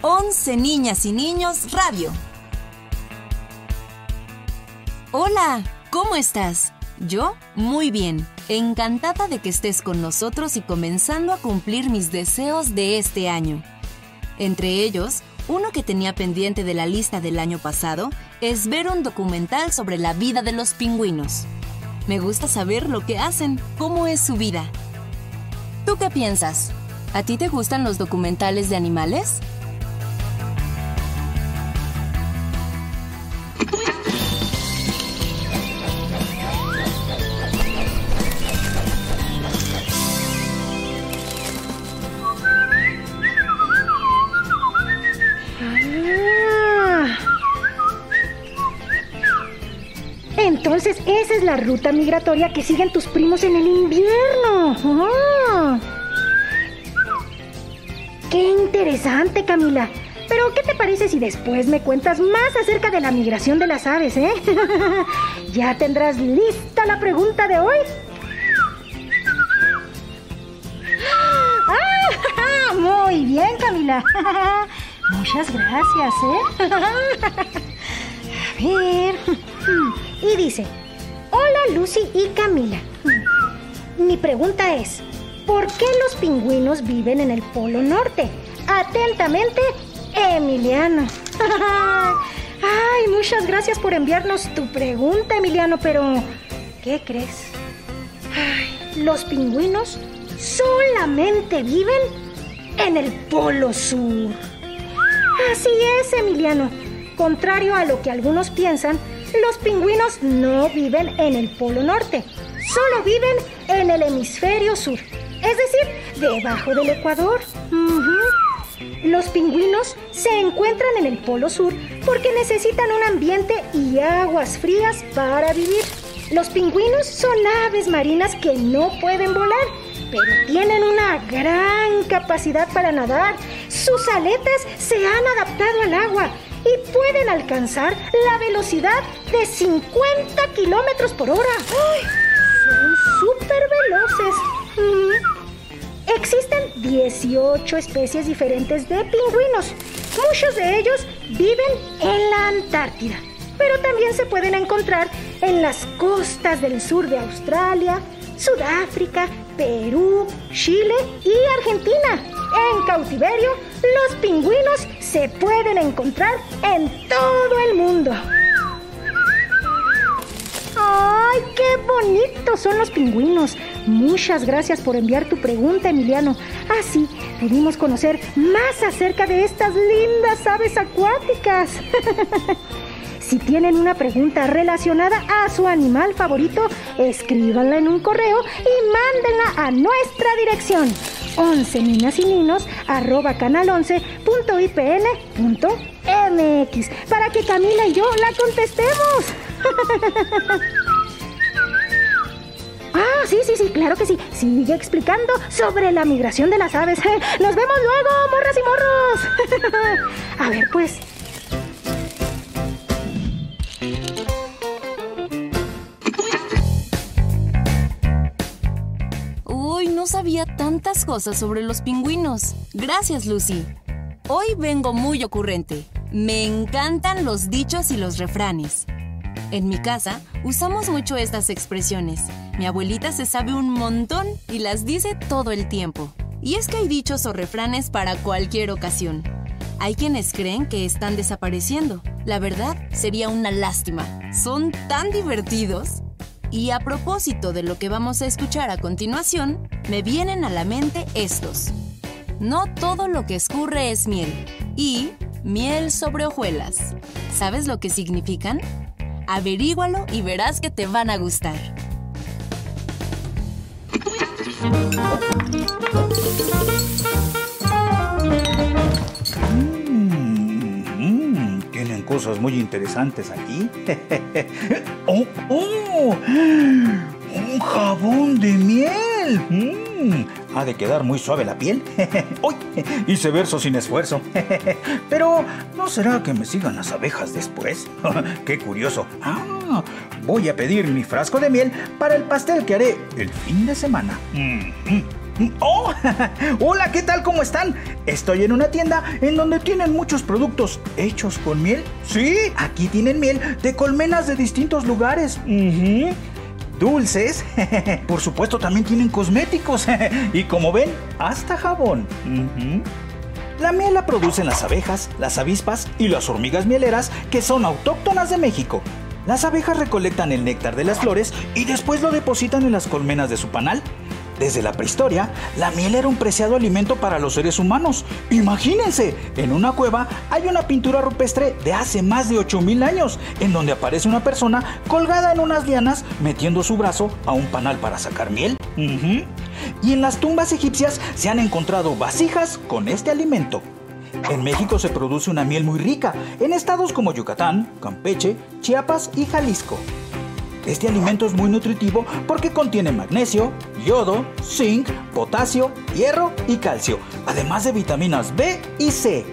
11 Niñas y Niños Radio. Hola, ¿cómo estás? Yo, muy bien. Encantada de que estés con nosotros y comenzando a cumplir mis deseos de este año. Entre ellos, uno que tenía pendiente de la lista del año pasado es ver un documental sobre la vida de los pingüinos. Me gusta saber lo que hacen, cómo es su vida. ¿Tú qué piensas? ¿A ti te gustan los documentales de animales? Entonces esa es la ruta migratoria que siguen tus primos en el invierno. Ah. Qué interesante, Camila. Pero, ¿qué te parece si después me cuentas más acerca de la migración de las aves, eh? ¿Ya tendrás lista la pregunta de hoy? ¡Ah! Muy bien, Camila. Muchas gracias, ¿eh? A ver. Y dice, hola Lucy y Camila. Mi pregunta es, ¿por qué los pingüinos viven en el Polo Norte? Atentamente, Emiliano. Ay, muchas gracias por enviarnos tu pregunta, Emiliano, pero ¿qué crees? Los pingüinos solamente viven en el Polo Sur. Así es, Emiliano. Contrario a lo que algunos piensan, los pingüinos no viven en el Polo Norte, solo viven en el hemisferio sur, es decir, debajo del Ecuador. Los pingüinos se encuentran en el Polo Sur porque necesitan un ambiente y aguas frías para vivir. Los pingüinos son aves marinas que no pueden volar, pero tienen una gran capacidad para nadar. Sus aletas se han adaptado al agua y pueden alcanzar la velocidad de 50 kilómetros por hora. Son súper veloces. Existen 18 especies diferentes de pingüinos. Muchos de ellos viven en la Antártida, pero también se pueden encontrar en las costas del sur de Australia, Sudáfrica, Perú, Chile y Argentina. En cautiverio, los pingüinos se pueden encontrar en todo el mundo. ¡Ay, qué bonitos son los pingüinos! Muchas gracias por enviar tu pregunta, Emiliano. Así pudimos conocer más acerca de estas lindas aves acuáticas. si tienen una pregunta relacionada a su animal favorito, escríbanla en un correo y mándenla a nuestra dirección 11 niñas y niños arroba canal11.ipn.mx para que Camila y yo la contestemos. Ah, sí, sí, sí, claro que sí. Sigue explicando sobre la migración de las aves. Nos vemos luego, morras y morros. A ver, pues. Tantas cosas sobre los pingüinos. Gracias, Lucy. Hoy vengo muy ocurrente. Me encantan los dichos y los refranes. En mi casa usamos mucho estas expresiones. Mi abuelita se sabe un montón y las dice todo el tiempo. Y es que hay dichos o refranes para cualquier ocasión. Hay quienes creen que están desapareciendo. La verdad sería una lástima. Son tan divertidos. Y a propósito de lo que vamos a escuchar a continuación, me vienen a la mente estos. No todo lo que escurre es miel. Y miel sobre hojuelas. ¿Sabes lo que significan? Averígualo y verás que te van a gustar. Mm, cosas muy interesantes aquí. ¡Oh! oh! ¡Un jabón de miel! Mm, ha de quedar muy suave la piel. ¡Uy! Hice verso sin esfuerzo. Pero, ¿no será que me sigan las abejas después? ¡Qué curioso! Ah, voy a pedir mi frasco de miel para el pastel que haré el fin de semana. Mm, ¡Oh! Hola, ¿qué tal? ¿Cómo están? Estoy en una tienda en donde tienen muchos productos hechos con miel. Sí, aquí tienen miel de colmenas de distintos lugares. Dulces. Por supuesto, también tienen cosméticos. y como ven, hasta jabón. La miel la producen las abejas, las avispas y las hormigas mieleras que son autóctonas de México. Las abejas recolectan el néctar de las flores y después lo depositan en las colmenas de su panal. Desde la prehistoria, la miel era un preciado alimento para los seres humanos. Imagínense, en una cueva hay una pintura rupestre de hace más de 8000 años, en donde aparece una persona colgada en unas lianas metiendo su brazo a un panal para sacar miel. Y en las tumbas egipcias se han encontrado vasijas con este alimento. En México se produce una miel muy rica, en estados como Yucatán, Campeche, Chiapas y Jalisco. Este alimento es muy nutritivo porque contiene magnesio, yodo, zinc, potasio, hierro y calcio, además de vitaminas B y C.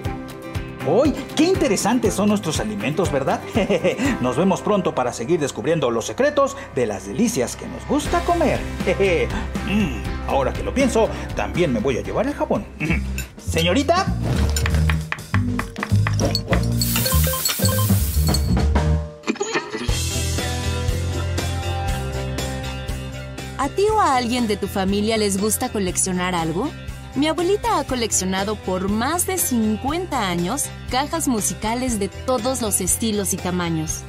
¡Uy! ¡Qué interesantes son nuestros alimentos, ¿verdad? Nos vemos pronto para seguir descubriendo los secretos de las delicias que nos gusta comer. Mm, ahora que lo pienso, también me voy a llevar el jabón. Señorita, ¿A alguien de tu familia les gusta coleccionar algo? Mi abuelita ha coleccionado por más de 50 años cajas musicales de todos los estilos y tamaños.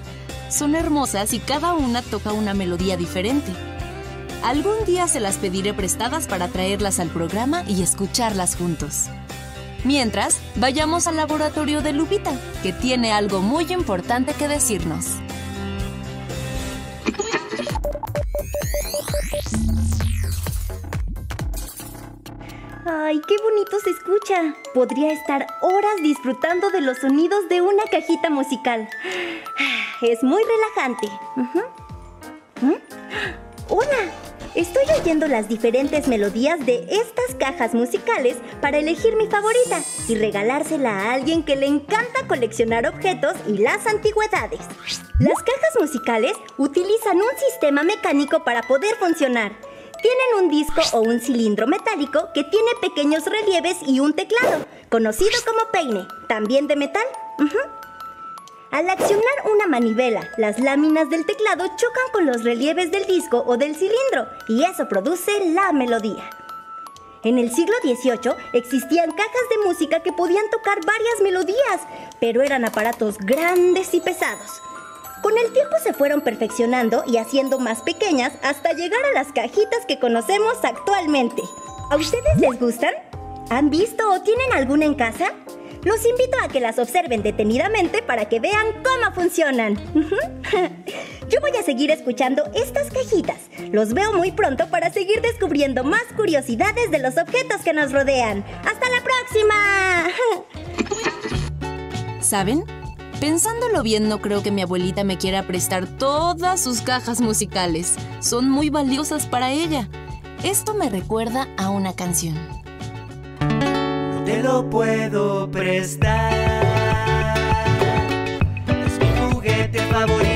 Son hermosas y cada una toca una melodía diferente. Algún día se las pediré prestadas para traerlas al programa y escucharlas juntos. Mientras, vayamos al laboratorio de Lupita, que tiene algo muy importante que decirnos. ¡Ay, qué bonito se escucha! Podría estar horas disfrutando de los sonidos de una cajita musical. Es muy relajante. ¿Mm? ¡Hola! Estoy oyendo las diferentes melodías de estas cajas musicales para elegir mi favorita y regalársela a alguien que le encanta coleccionar objetos y las antigüedades. Las cajas musicales utilizan un sistema mecánico para poder funcionar. Tienen un disco o un cilindro metálico que tiene pequeños relieves y un teclado, conocido como peine, también de metal. Al accionar una manivela, las láminas del teclado chocan con los relieves del disco o del cilindro y eso produce la melodía. En el siglo XVIII existían cajas de música que podían tocar varias melodías, pero eran aparatos grandes y pesados. Con el tiempo se fueron perfeccionando y haciendo más pequeñas hasta llegar a las cajitas que conocemos actualmente. ¿A ustedes les gustan? ¿Han visto o tienen alguna en casa? Los invito a que las observen detenidamente para que vean cómo funcionan. Yo voy a seguir escuchando estas cajitas. Los veo muy pronto para seguir descubriendo más curiosidades de los objetos que nos rodean. ¡Hasta la próxima! ¿Saben? Pensándolo bien, no creo que mi abuelita me quiera prestar todas sus cajas musicales. Son muy valiosas para ella. Esto me recuerda a una canción. Te lo puedo prestar. Es mi juguete favorito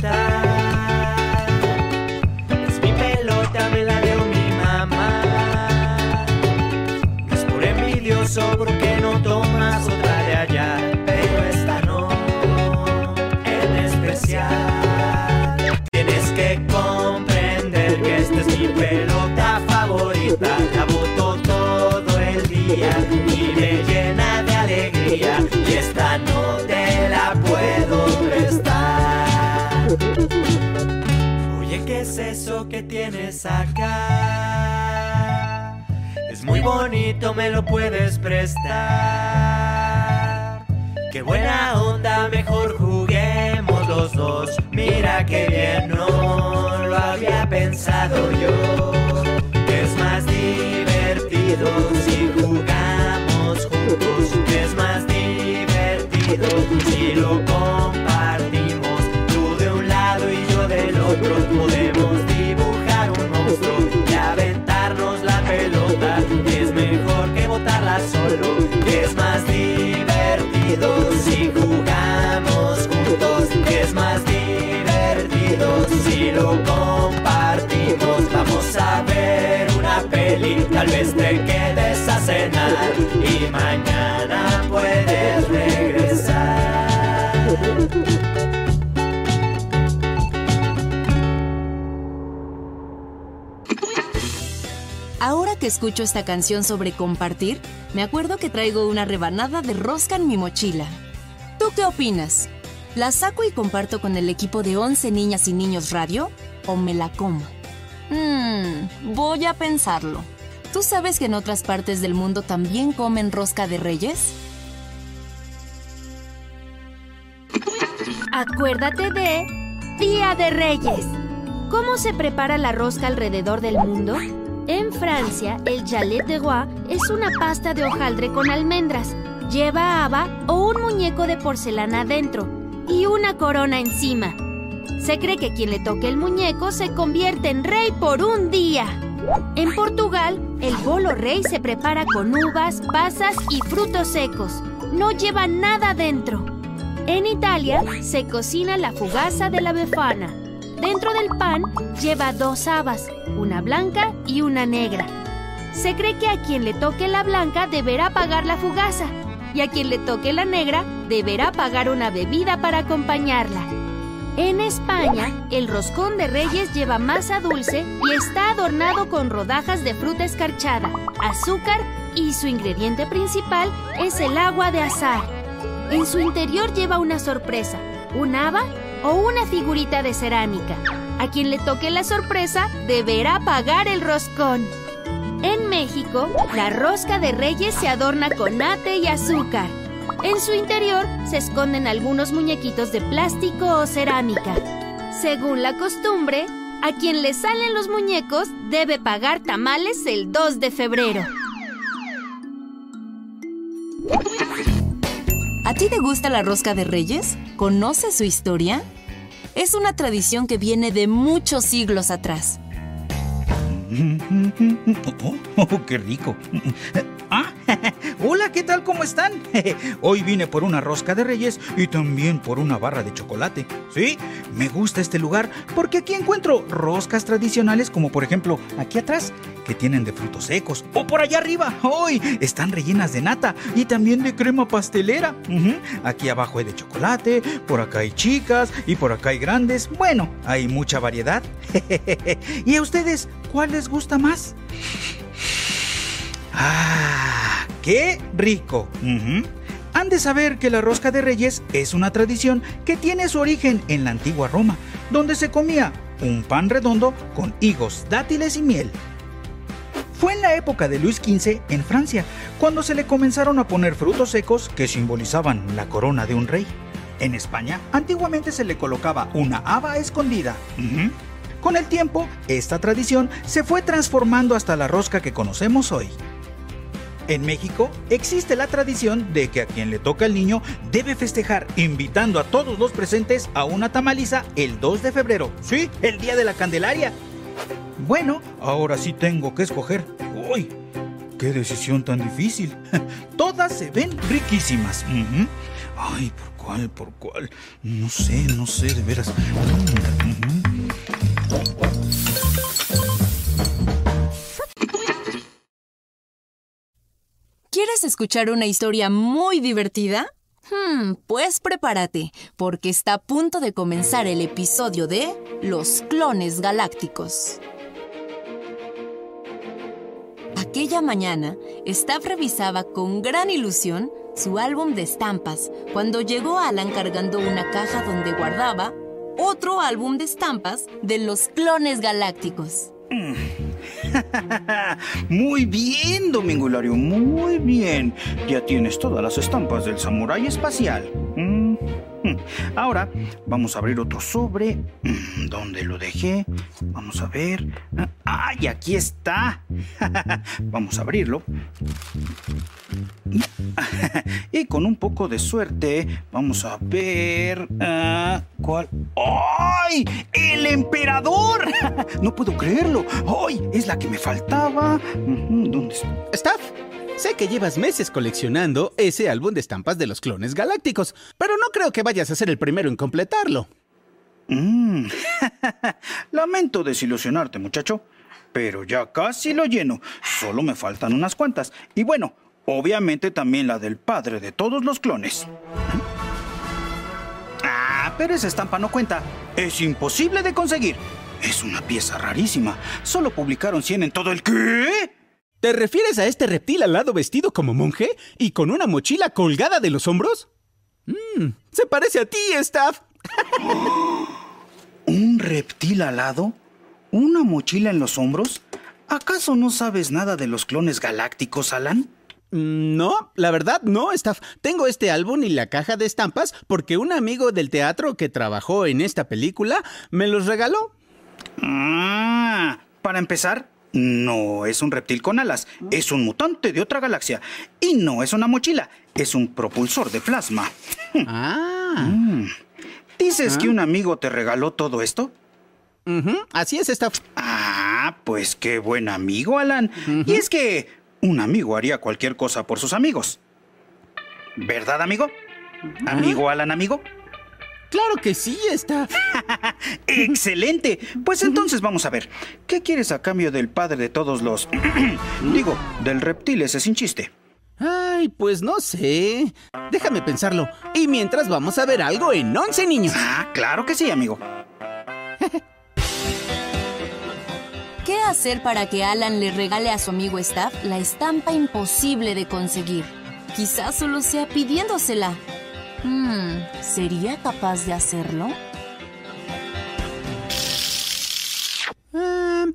puedes Es muy bonito, me lo puedes prestar. Qué buena onda, mejor juguemos los dos. Mira qué bien, no lo había pensado yo. Es más divertido si jugamos juntos. Es más divertido si lo compartimos. Tú de un lado y yo del otro. Solo. Es más divertido si jugamos juntos. Es más divertido si lo compartimos. Vamos a ver una peli, tal vez te quedes a cenar y mañana escucho esta canción sobre compartir, me acuerdo que traigo una rebanada de rosca en mi mochila. ¿Tú qué opinas? ¿La saco y comparto con el equipo de 11 niñas y niños radio? ¿O me la como? Mmm, voy a pensarlo. ¿Tú sabes que en otras partes del mundo también comen rosca de reyes? Acuérdate de Día de Reyes. ¿Cómo se prepara la rosca alrededor del mundo? En Francia, el Jalet de Roi es una pasta de hojaldre con almendras. Lleva haba o un muñeco de porcelana adentro y una corona encima. Se cree que quien le toque el muñeco se convierte en rey por un día. En Portugal, el bolo rey se prepara con uvas, pasas y frutos secos. No lleva nada dentro. En Italia, se cocina la fugaza de la befana. Dentro del pan lleva dos habas, una blanca y una negra. Se cree que a quien le toque la blanca deberá pagar la fugaza y a quien le toque la negra deberá pagar una bebida para acompañarla. En España, el roscón de reyes lleva masa dulce y está adornado con rodajas de fruta escarchada, azúcar y su ingrediente principal es el agua de azar. En su interior lleva una sorpresa, un haba o una figurita de cerámica. A quien le toque la sorpresa deberá pagar el roscón. En México, la rosca de reyes se adorna con ate y azúcar. En su interior se esconden algunos muñequitos de plástico o cerámica. Según la costumbre, a quien le salen los muñecos debe pagar tamales el 2 de febrero. ¿A ti te gusta la rosca de reyes? ¿Conoces su historia? Es una tradición que viene de muchos siglos atrás. Oh, ¡Qué rico! Hola, ¿qué tal? ¿Cómo están? Hoy vine por una rosca de reyes y también por una barra de chocolate. Sí, me gusta este lugar porque aquí encuentro roscas tradicionales como por ejemplo aquí atrás, que tienen de frutos secos. O por allá arriba, hoy están rellenas de nata y también de crema pastelera. Aquí abajo hay de chocolate, por acá hay chicas y por acá hay grandes. Bueno, hay mucha variedad. ¿Y a ustedes cuál les gusta más? ¡Ah! ¡Qué rico! Ujú. Han de saber que la rosca de reyes es una tradición que tiene su origen en la antigua Roma, donde se comía un pan redondo con higos, dátiles y miel. Fue en la época de Luis XV en Francia, cuando se le comenzaron a poner frutos secos que simbolizaban la corona de un rey. En España, antiguamente se le colocaba una haba escondida. Con el tiempo, esta tradición se fue transformando hasta la rosca que conocemos hoy. En México existe la tradición de que a quien le toca el niño debe festejar invitando a todos los presentes a una tamaliza el 2 de febrero. Sí, el día de la Candelaria. Bueno, ahora sí tengo que escoger. Uy, qué decisión tan difícil. Todas se ven riquísimas. Ay, ¿por cuál? ¿Por cuál? No sé, no sé, de veras. Mm. ¿Quieres escuchar una historia muy divertida? Hmm, pues prepárate, porque está a punto de comenzar el episodio de Los clones galácticos. Aquella mañana, Staff revisaba con gran ilusión su álbum de estampas cuando llegó Alan cargando una caja donde guardaba otro álbum de estampas de los clones galácticos. Muy bien, Domingo Hilario, muy bien. Ya tienes todas las estampas del samurái espacial. Mm. Ahora vamos a abrir otro sobre. Mm, ¿Dónde lo dejé? Vamos a ver. ¡Ay, aquí está! vamos a abrirlo. y con un poco de suerte, vamos a ver. ah, ¿Cuál? ¡Ay! ¡El emperador! no puedo creerlo. ¡Ay! Es la que me faltaba. ¿Dónde está? Staff, sé que llevas meses coleccionando ese álbum de estampas de los clones galácticos, pero no creo que vayas a ser el primero en completarlo. Mm. Lamento desilusionarte, muchacho, pero ya casi lo lleno. Solo me faltan unas cuantas. Y bueno, obviamente también la del padre de todos los clones. Ah, pero esa estampa no cuenta. Es imposible de conseguir. Es una pieza rarísima. Solo publicaron 100 en todo el... ¿Qué? ¿Te refieres a este reptil alado vestido como monje y con una mochila colgada de los hombros? Mmm, se parece a ti, Staff. ¿Un reptil alado? ¿Una mochila en los hombros? ¿Acaso no sabes nada de los clones galácticos, Alan? Mm, No, la verdad no, Staff. Tengo este álbum y la caja de estampas porque un amigo del teatro que trabajó en esta película me los regaló. Ah, para empezar, no es un reptil con alas, es un mutante de otra galaxia. Y no es una mochila, es un propulsor de plasma. Ah, ¿Dices que un amigo te regaló todo esto? así es, Staff. Ah, pues qué buen amigo, Alan. Y es que un amigo haría cualquier cosa por sus amigos. ¿Verdad, amigo? ¿Amigo Alan, amigo? Claro que sí, Staff. ¡Excelente! Pues entonces vamos a ver. ¿Qué quieres a cambio del padre de todos los... Digo, del reptil ese sin chiste? Ay, pues no sé. Déjame pensarlo. Y mientras vamos a ver algo en Once Niños. Ah, claro que sí, amigo. ¿Qué hacer para que Alan le regale a su amigo Staff la estampa imposible de conseguir? Quizás solo sea pidiéndosela. Hmm, ¿sería capaz de hacerlo? Ah,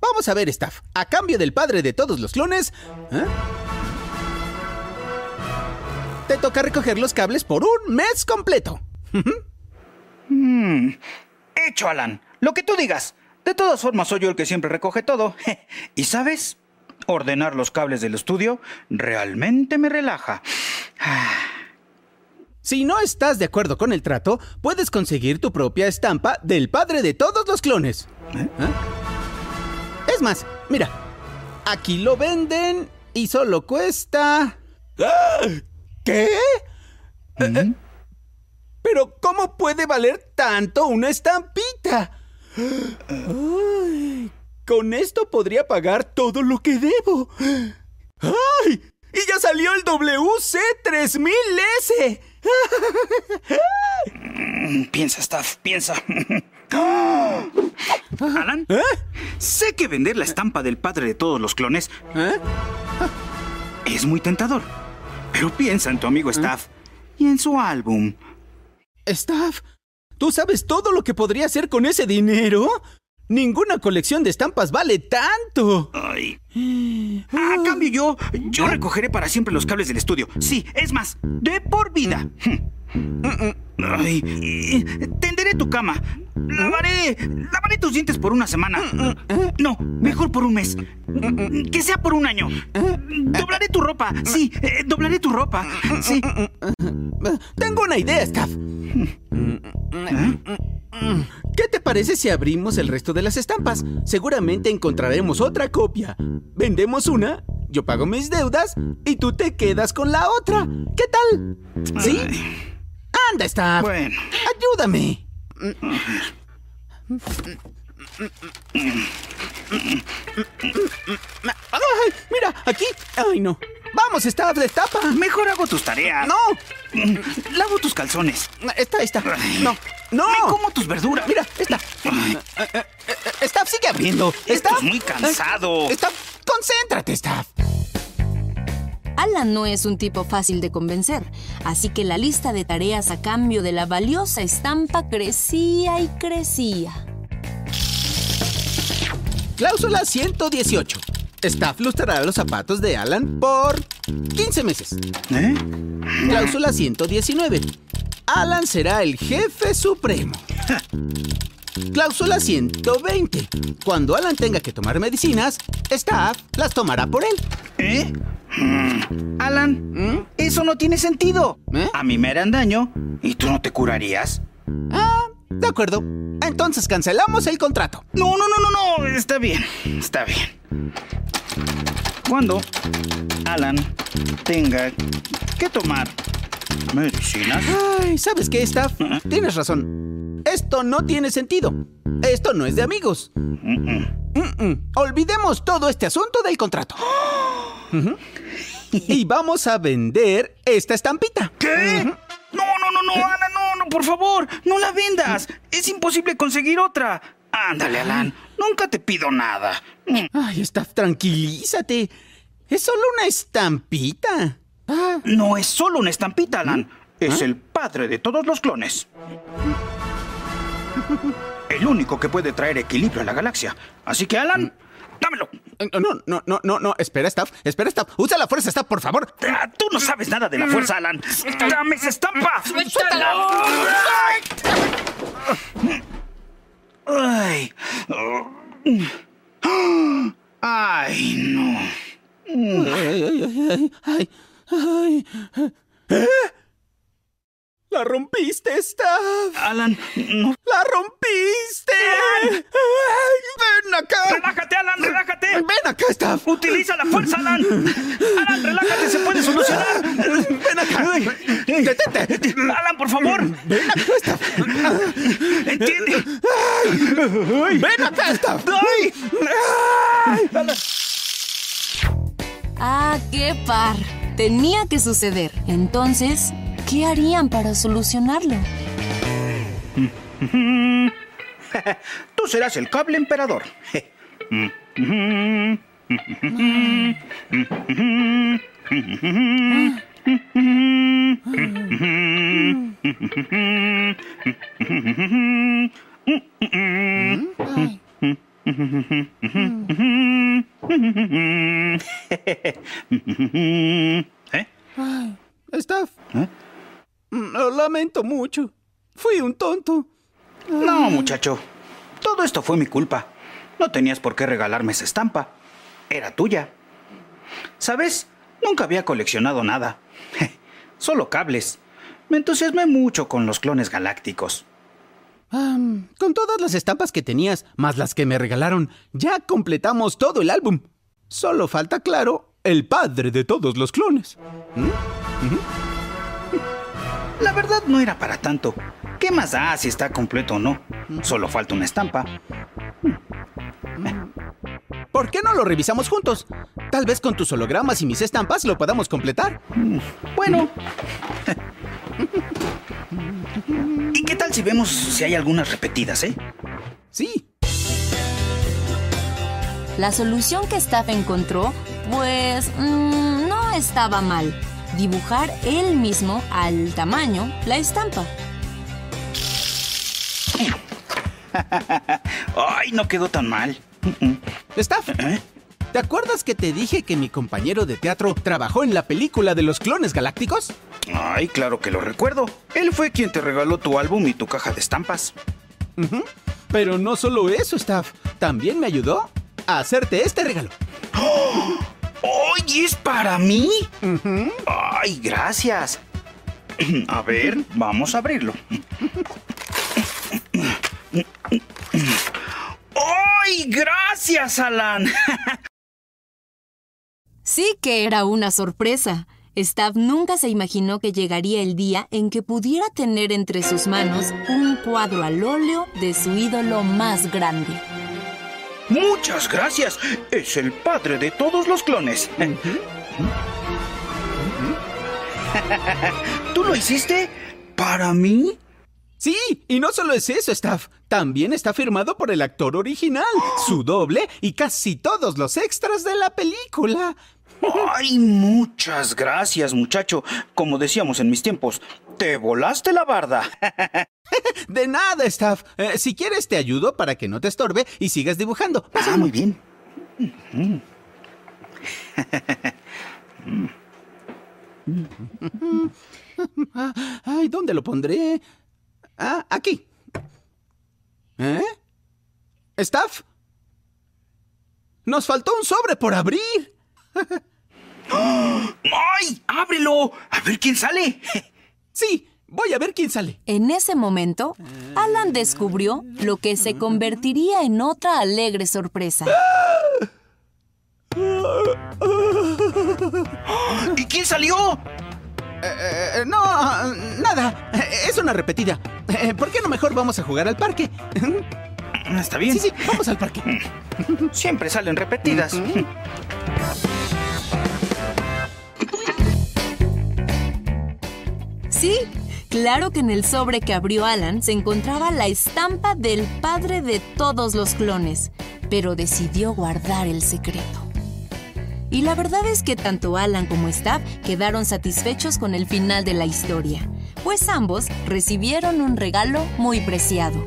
vamos a ver, Staff. A cambio del padre de todos los clones. ¿eh? Te toca recoger los cables por un mes completo. Hecho, Alan. Lo que tú digas. De todas formas, soy yo el que siempre recoge todo. ¿Y sabes? Ordenar los cables del estudio realmente me relaja. Si no estás de acuerdo con el trato, puedes conseguir tu propia estampa del padre de todos los clones. ¿Eh? Es más, mira, aquí lo venden y solo cuesta... ¡Ah! ¿Qué? Eh, Pero ¿cómo puede valer tanto una estampita? Ay, con esto podría pagar todo lo que debo. ¡Ay! ¡Y ya salió el WC3000S! Mm, Piensa, Staff, piensa. Alan, ¿Eh? sé que vender la estampa del padre de todos los clones ¿Eh? es muy tentador. Pero piensa en tu amigo Staff y en su álbum. Staff, ¿tú sabes todo lo que podría hacer con ese dinero? Ninguna colección de estampas vale tanto. Ay. A cambio yo, yo recogeré para siempre los cables del estudio. Sí, es más, de por vida. Ay, tenderé tu cama. Lavaré, lavaré tus dientes por una semana. No, mejor por un mes. Que sea por un año. Doblaré tu ropa. Sí, eh, doblaré tu ropa. Sí. Tengo una idea, Staff. ¿Qué te parece si abrimos el resto de las estampas? Seguramente encontraremos otra copia. Vendemos una, yo pago mis deudas y tú te quedas con la otra. ¿Qué tal? ¿Sí? Anda, Staff. Bueno. Ayúdame. ¡Ay! Mira, aquí. Ay, no. Vamos, Staff, destapa. Mejor hago tus tareas. No. Lavo tus calzones. Esta, esta. No. No. Me como tus verduras. Mira, esta. Eh, eh, eh, Staff, sigue abriendo. Esto Staff. es muy cansado. Staff, concéntrate, Staff. Alan no es un tipo fácil de convencer, así que la lista de tareas a cambio de la valiosa estampa crecía y crecía. Cláusula 118. Staff lustrará los zapatos de Alan por 15 meses. ¿Eh? Cláusula 119. Alan será el jefe supremo. Cláusula 120. Cuando Alan tenga que tomar medicinas, Staff las tomará por él. ¿Eh? Alan, eso no tiene sentido. ¿Eh? A mí me harán daño y tú no te curarías. Ah, de acuerdo. Entonces cancelamos el contrato. No, no, no, no, no. Está bien, está bien. Cuando Alan tenga que tomar medicinas. Ay, ¿sabes qué, Staff? Tienes razón. Esto no tiene sentido. Esto no es de amigos. Olvidemos todo este asunto del contrato. Y vamos a vender esta estampita. ¿Qué? No, no, no, no, Alan, no, no, por favor, no la vendas. Es imposible conseguir otra. Ándale, Alan, nunca te pido nada. Ay, Staff, tranquilízate. Es solo una estampita. Ah, No es solo una estampita, Alan. Es el padre de todos los clones. El único que puede traer equilibrio a la galaxia. Así que, Alan, dámelo. eh, no, no, no, no, no. Espera, Staff. Espera, Staff. Usa la fuerza, Staff, por favor. Ah, Tú no sabes nada de la fuerza, Alan. ¡Dame esa estampa! ¡Ay! ¡Ay, no! Ay, ay, ay, ay, ay, ay. ¿Eh? ¡La rompiste, Staff! Alan, no. ¡La rompiste! ¡Ay, ¡Ven acá! ¡Relájate, Alan, relájate! ¡Ven acá, Staff! ¡Utiliza la fuerza, Alan! ¡Alan, relájate, se puede solucionar! ¡Ven acá! ¡Detente! ¡Alan, por favor! ¡Ven acá, Staff! ¡Entiende! ¡Ven acá, Staff! ¡Ay! Ah, qué par. Tenía que suceder. Entonces, ¿qué harían para solucionarlo? Tú serás el cable emperador. ¿Eh? Staff, ¿Eh? lo lamento mucho. Fui un tonto. No, muchacho. Todo esto fue mi culpa. No tenías por qué regalarme esa estampa. Era tuya. ¿Sabes? Nunca había coleccionado nada. Solo cables. Me entusiasmé mucho con los clones galácticos. Con todas las estampas que tenías, más las que me regalaron, ya completamos todo el álbum. Solo falta, claro, el padre de todos los clones. La verdad no era para tanto. ¿Qué más da si está completo o no? Solo falta una estampa. ¿Por qué no lo revisamos juntos? Tal vez con tus hologramas y mis estampas lo podamos completar. Bueno. ¿Y qué tal si vemos si hay algunas repetidas, eh? Sí. La solución que Staff encontró, pues, mm, no estaba mal. Dibujar él mismo al tamaño la estampa. Ay, no quedó tan mal. Staff, ¿Eh? ¿te acuerdas que te dije que mi compañero de teatro trabajó en la película de los clones galácticos? Ay, claro que lo recuerdo. Él fue quien te regaló tu álbum y tu caja de estampas. Pero no solo eso, Staff. También me ayudó a hacerte este regalo. ¡Ay, es para mí! ¡Ay, gracias! A ver, vamos a abrirlo. ¡Ay, gracias, Alan! Sí que era una sorpresa. Staff nunca se imaginó que llegaría el día en que pudiera tener entre sus manos un cuadro al óleo de su ídolo más grande. Muchas gracias. Es el padre de todos los clones. ¿Tú lo hiciste? ¿Para mí? Sí, y no solo es eso, Staff. También está firmado por el actor original, su doble y casi todos los extras de la película. Ay, muchas gracias, muchacho. Como decíamos en mis tiempos, te volaste la barda. De nada, Staff. Eh, si quieres, te ayudo para que no te estorbe y sigas dibujando. Ah, muy bien. Ay, ¿dónde lo pondré? Ah, aquí. ¿Eh? ¿Staff? Nos faltó un sobre por abrir. ¡Ay! ¡Ábrelo! A ver quién sale. Sí, voy a ver quién sale. En ese momento, Alan descubrió lo que se convertiría en otra alegre sorpresa. ¿Y quién salió? Eh, no, nada. Es una repetida. Eh, ¿Por qué no mejor vamos a jugar al parque? Está bien. Sí, sí, vamos al parque. Siempre salen repetidas. Sí, claro que en el sobre que abrió Alan se encontraba la estampa del padre de todos los clones, pero decidió guardar el secreto. Y la verdad es que tanto Alan como Stab quedaron satisfechos con el final de la historia, pues ambos recibieron un regalo muy preciado.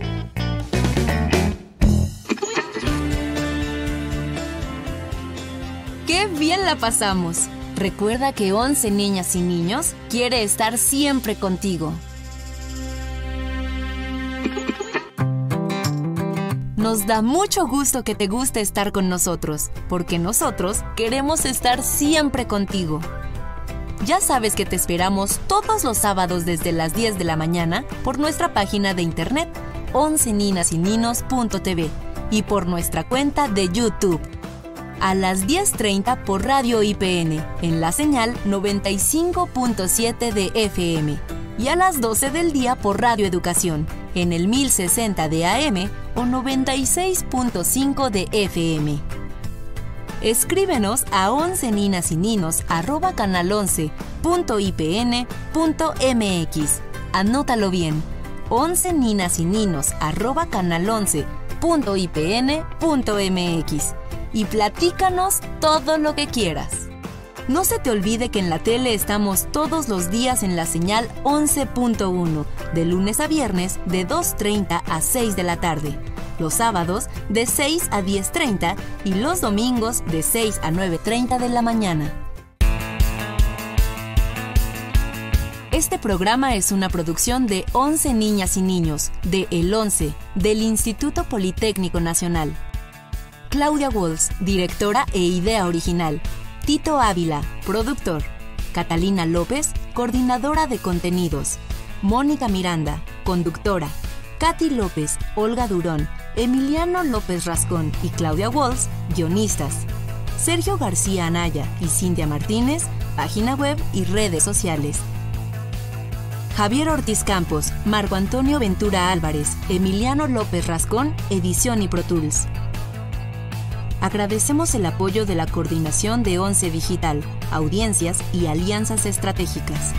¡Qué bien la pasamos! Recuerda que 11 niñas y niños quiere estar siempre contigo. Nos da mucho gusto que te guste estar con nosotros, porque nosotros queremos estar siempre contigo. Ya sabes que te esperamos todos los sábados desde las 10 de la mañana por nuestra página de internet 11 y por nuestra cuenta de YouTube a las 10.30 por Radio IPN, en la señal 95.7 de FM, y a las 12 del día por Radio Educación, en el 1060 de AM o 96.5 de FM. Escríbenos a 11 ninas y ninos arroba canal 11.ipn.mx. Anótalo bien. 11 ninas y ninos arroba canal 11.ipn.mx y platícanos todo lo que quieras. No se te olvide que en la tele estamos todos los días en la señal 11.1, de lunes a viernes de 2.30 a 6 de la tarde, los sábados de 6 a 10.30 y los domingos de 6 a 9.30 de la mañana. Este programa es una producción de 11 niñas y niños, de El 11, del Instituto Politécnico Nacional. Claudia Walls, directora e idea original. Tito Ávila, productor. Catalina López, coordinadora de contenidos. Mónica Miranda, conductora. Katy López, Olga Durón, Emiliano López Rascón y Claudia Walls, guionistas. Sergio García Anaya y Cintia Martínez, página web y redes sociales. Javier Ortiz Campos, Marco Antonio Ventura Álvarez, Emiliano López Rascón, edición y Pro Tools. Agradecemos el apoyo de la Coordinación de ONCE Digital, Audiencias y Alianzas Estratégicas.